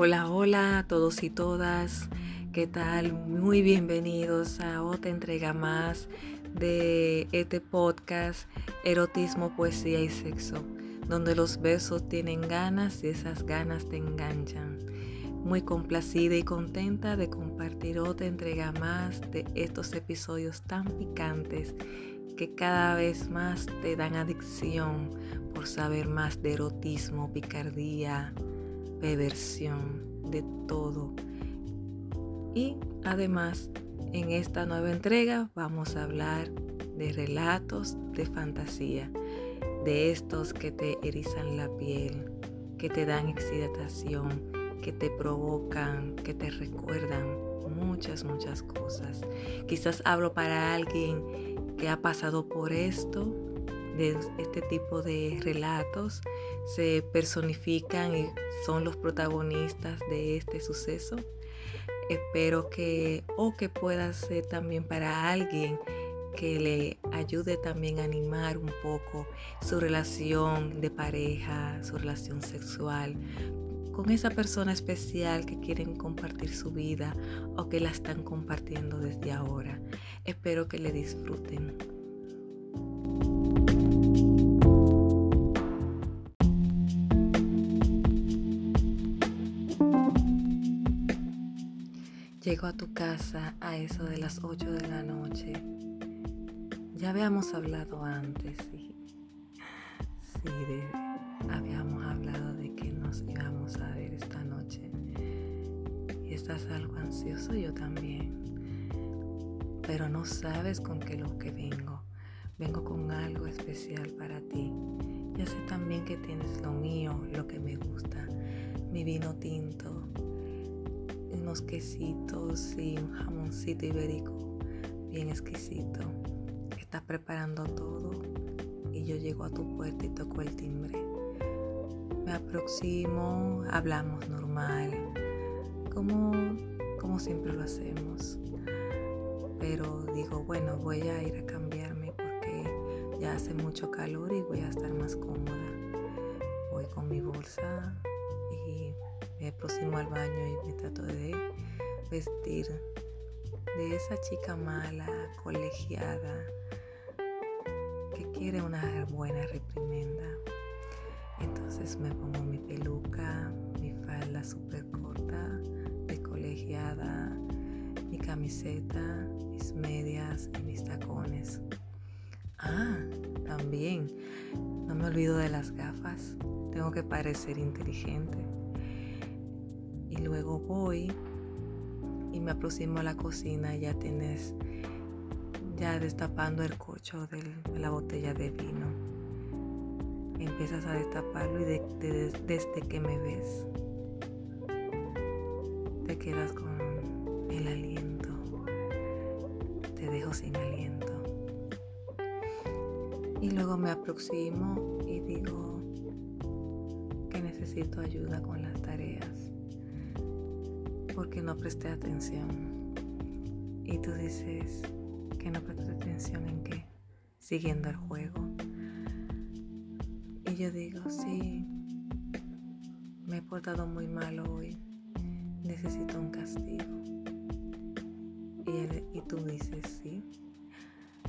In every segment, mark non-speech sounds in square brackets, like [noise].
Hola, hola a todos y todas. ¿Qué tal? Muy bienvenidos a otra entrega más de este podcast Erotismo, Poesía y Sexo, donde los besos tienen ganas y esas ganas te enganchan. Muy complacida y contenta de compartir otra entrega más de estos episodios tan picantes que cada vez más te dan adicción por saber más de erotismo, picardía, perversión, de todo. Y además, en esta nueva entrega vamos a hablar de relatos de fantasía, de estos que te erizan la piel, que te dan excitación, que te provocan, que te recuerdan muchas, muchas cosas. Quizás hablo para alguien que ha pasado por esto, de este tipo de relatos, se personifican y son los protagonistas de este suceso. Espero que o que pueda ser también para alguien que le ayude también a animar un poco su relación de pareja, su relación sexual con esa persona especial que quieren compartir su vida o que la están compartiendo desde ahora. Espero que le disfruten. Llego a tu casa a eso de las 8 de la noche. Ya habíamos hablado antes, sí. Sí, habíamos hablado de que nos íbamos a ver esta noche. Y estás algo ansioso, yo también. Pero no sabes con qué lo que vengo. Vengo con algo especial para ti. Ya sé también que tienes lo mío, lo que me gusta. Mi vino tinto, unos quesitos y un jamoncito ibérico bien exquisito. Estás preparando todo y yo llego a tu puerta y toco el timbre. Me aproximo, hablamos normal, como, como siempre lo hacemos. Pero digo, bueno, voy a ir a cambiarme porque ya hace mucho calor y voy a estar más cómoda. Voy con mi bolsa me aproximo al baño y me trato de vestir de esa chica mala, colegiada, que quiere una buena reprimenda. Entonces me pongo mi peluca, mi falda súper corta, de colegiada, mi camiseta, mis medias y mis tacones. Ah, también, no me olvido de las gafas. Tengo que parecer inteligente luego voy y me aproximo a la cocina ya tienes ya destapando el cocho de la botella de vino. Empiezas a destaparlo y desde que me ves te quedas con el aliento. Te dejo sin aliento. Y luego me aproximo y digo que necesito ayuda con porque no presté atención. Y tú dices que no presté atención en qué? Siguiendo el juego. Y yo digo, sí, me he portado muy mal hoy. Necesito un castigo. Y, y tú dices, sí,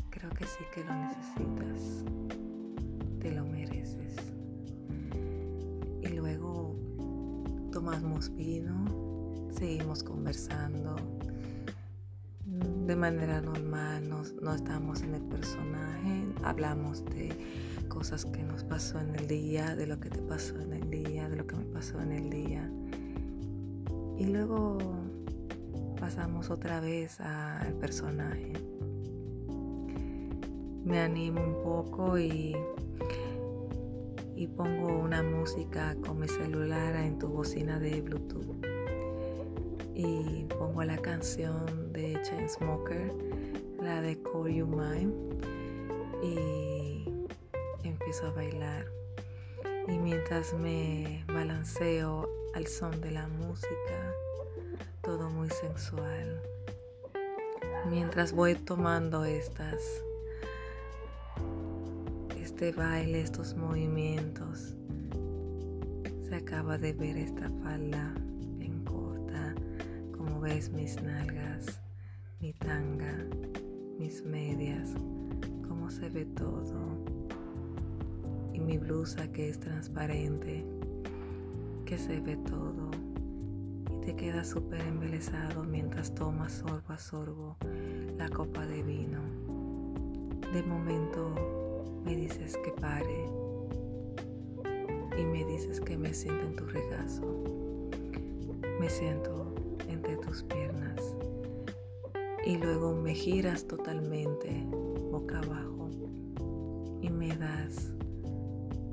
creo que sí que lo necesitas. Te lo mereces. Y luego tomamos vino seguimos conversando de manera normal, no, estamos en el personaje, hablamos de cosas que nos pasó en el día, de lo que te pasó en el día, de lo que me pasó en el día. Y luego pasamos otra vez al personaje. Me animo un poco y, y pongo una música con mi celular en tu bocina de Bluetooth y pongo la canción de Chainsmoker, la de Call You Mine, y empiezo a bailar. Y mientras me balanceo al son de la música, todo muy sensual. Mientras voy tomando estas, este baile, estos movimientos, se acaba de ver esta falda ves mis nalgas, mi tanga, mis medias, cómo se ve todo. Y mi blusa que es transparente, que se ve todo. Y te quedas súper embelesado mientras tomas sorbo a sorbo la copa de vino. De momento me dices que pare y me dices que me siento en tu regazo. Me siento piernas y luego me giras totalmente boca abajo y me das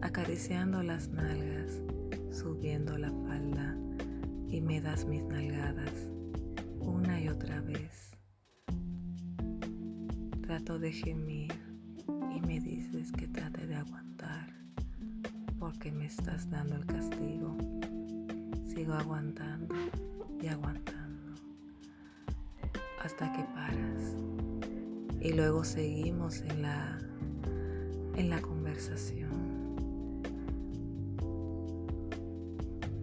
acariciando las nalgas, subiendo la falda y me das mis nalgadas una y otra vez. Trato de gemir y me dices que trate de aguantar porque me estás dando el castigo. Sigo aguantando y aguantando hasta que paras. Y luego seguimos en la en la conversación.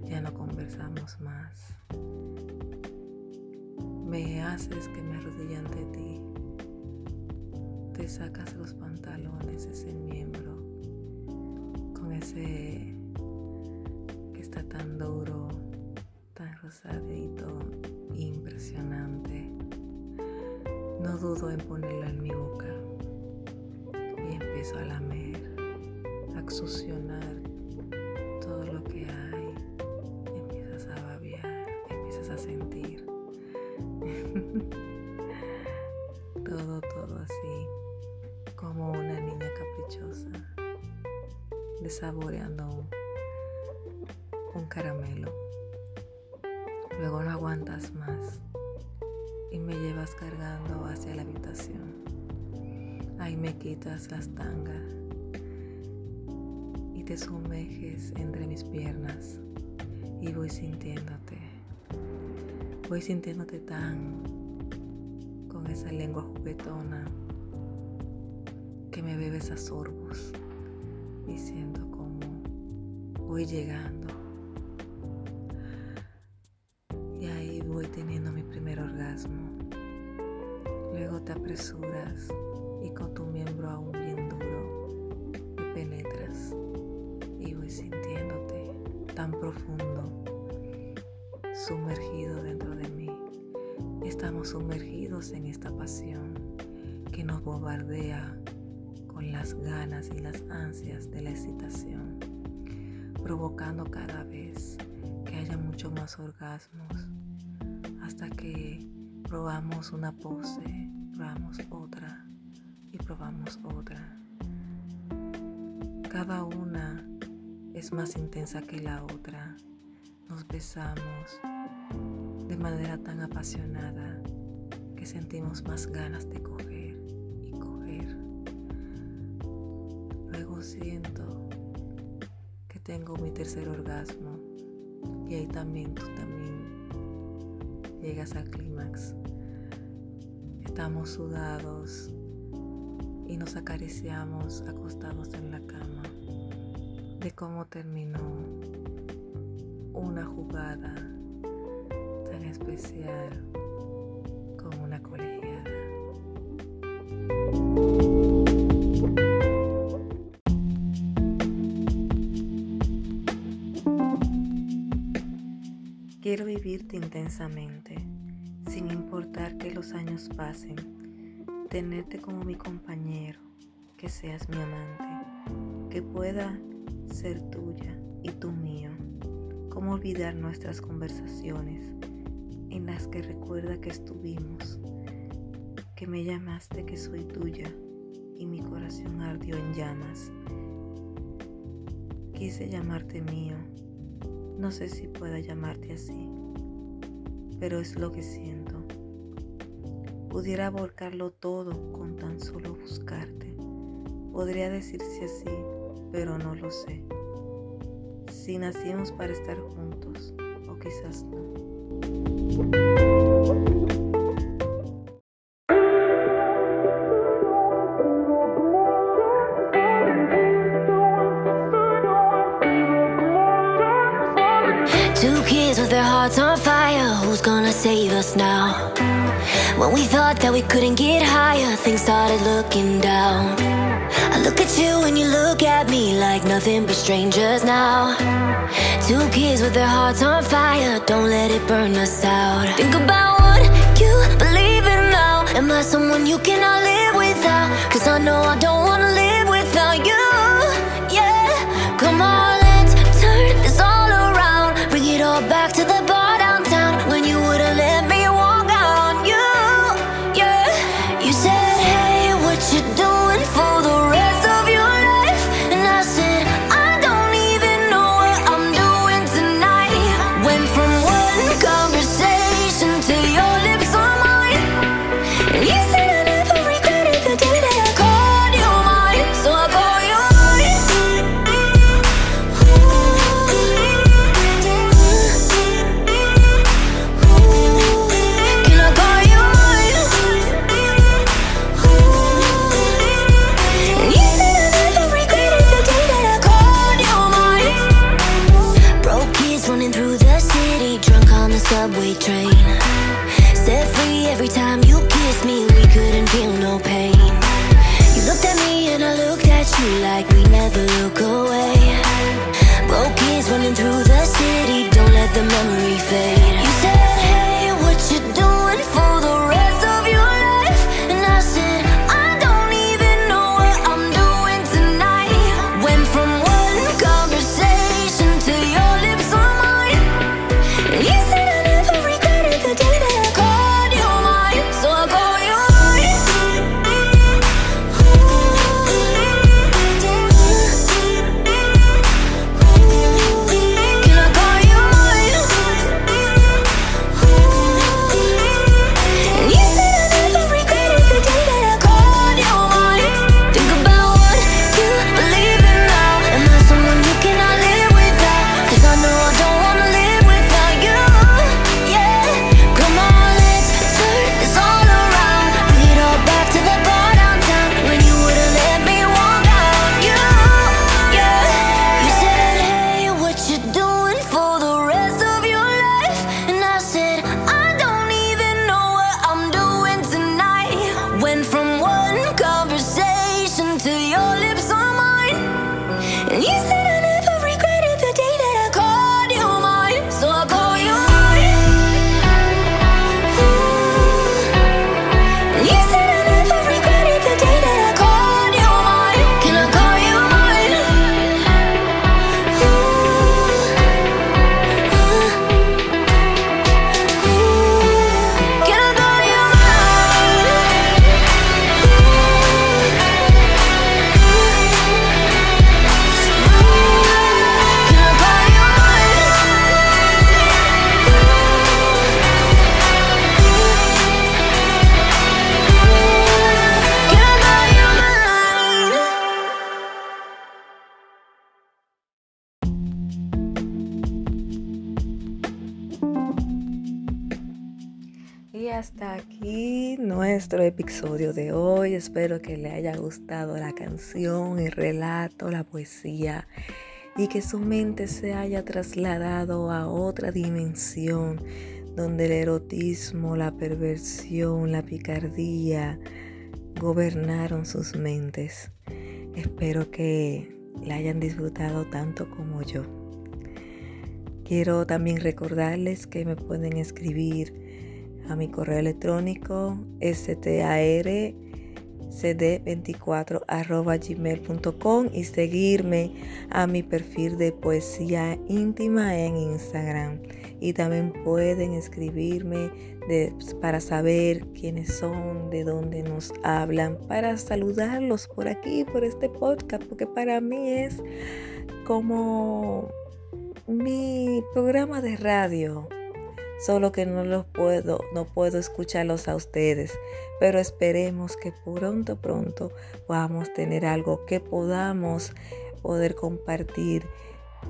Ya no conversamos más. Me haces que me arrodille ante ti. Te sacas los pantalones, ese miembro, con ese que está tan duro rosadito impresionante. No dudo en ponerlo en mi boca y empiezo a lamer, a succionar todo lo que hay. Empiezas a babear, empiezas a sentir. [laughs] todo, todo así, como una niña caprichosa, desaboreando un caramelo. Luego no aguantas más y llevas cargando hacia la habitación. Ahí me quitas las tangas y te sumerges entre mis piernas y voy sintiéndote. Voy sintiéndote tan con esa lengua juguetona que me bebes a sorbos diciendo como voy llegando Luego te apresuras y con tu miembro aún bien duro penetras y voy sintiéndote tan profundo, sumergido dentro de mí. Estamos sumergidos en esta pasión que nos bombardea con las ganas y las ansias de la excitación, provocando cada vez que haya mucho más orgasmos probamos una pose, probamos otra y probamos otra. Cada una es más intensa que la otra. Nos besamos de manera tan apasionada que sentimos más ganas de coger y coger. Luego siento que tengo mi tercer orgasmo y ahí también tú también llegas al clímax. Estamos sudados y nos acariciamos acostados en la cama de cómo terminó una jugada tan especial Quiero vivirte intensamente, sin importar que los años pasen, tenerte como mi compañero, que seas mi amante, que pueda ser tuya y tú mío. Cómo olvidar nuestras conversaciones en las que recuerda que estuvimos, que me llamaste que soy tuya y mi corazón ardió en llamas. Quise llamarte mío no sé si pueda llamarte así, pero es lo que siento. Pudiera volcarlo todo con tan solo buscarte. Podría decirse así, pero no lo sé. Si nacimos para estar juntos, o quizás no. Two kids with their hearts on fire who's gonna save us now. When we thought that we couldn't get higher, things started looking down. I look at you and you look at me like nothing but strangers now. Two kids with their hearts on fire, don't let it burn us out. Think about what you believe in now. Am I someone you cannot live without? Cause I know I don't wanna live without you. The memory fade. Nuestro episodio de hoy. Espero que le haya gustado la canción, el relato, la poesía y que su mente se haya trasladado a otra dimensión donde el erotismo, la perversión, la picardía gobernaron sus mentes. Espero que la hayan disfrutado tanto como yo. Quiero también recordarles que me pueden escribir a mi correo electrónico strcd24 y seguirme a mi perfil de poesía íntima en Instagram. Y también pueden escribirme para saber quiénes son, de dónde nos hablan, para saludarlos por aquí, por este podcast, porque para mí es como mi programa de radio solo que no los puedo, no puedo escucharlos a ustedes, pero esperemos que pronto, pronto podamos tener algo que podamos poder compartir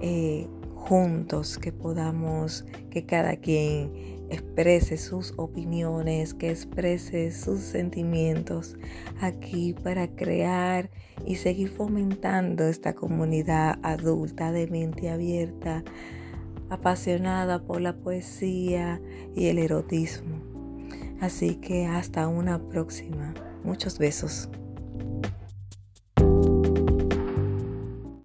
eh, juntos, que podamos, que cada quien exprese sus opiniones, que exprese sus sentimientos aquí para crear y seguir fomentando esta comunidad adulta de mente abierta apasionada por la poesía y el erotismo. Así que hasta una próxima. Muchos besos.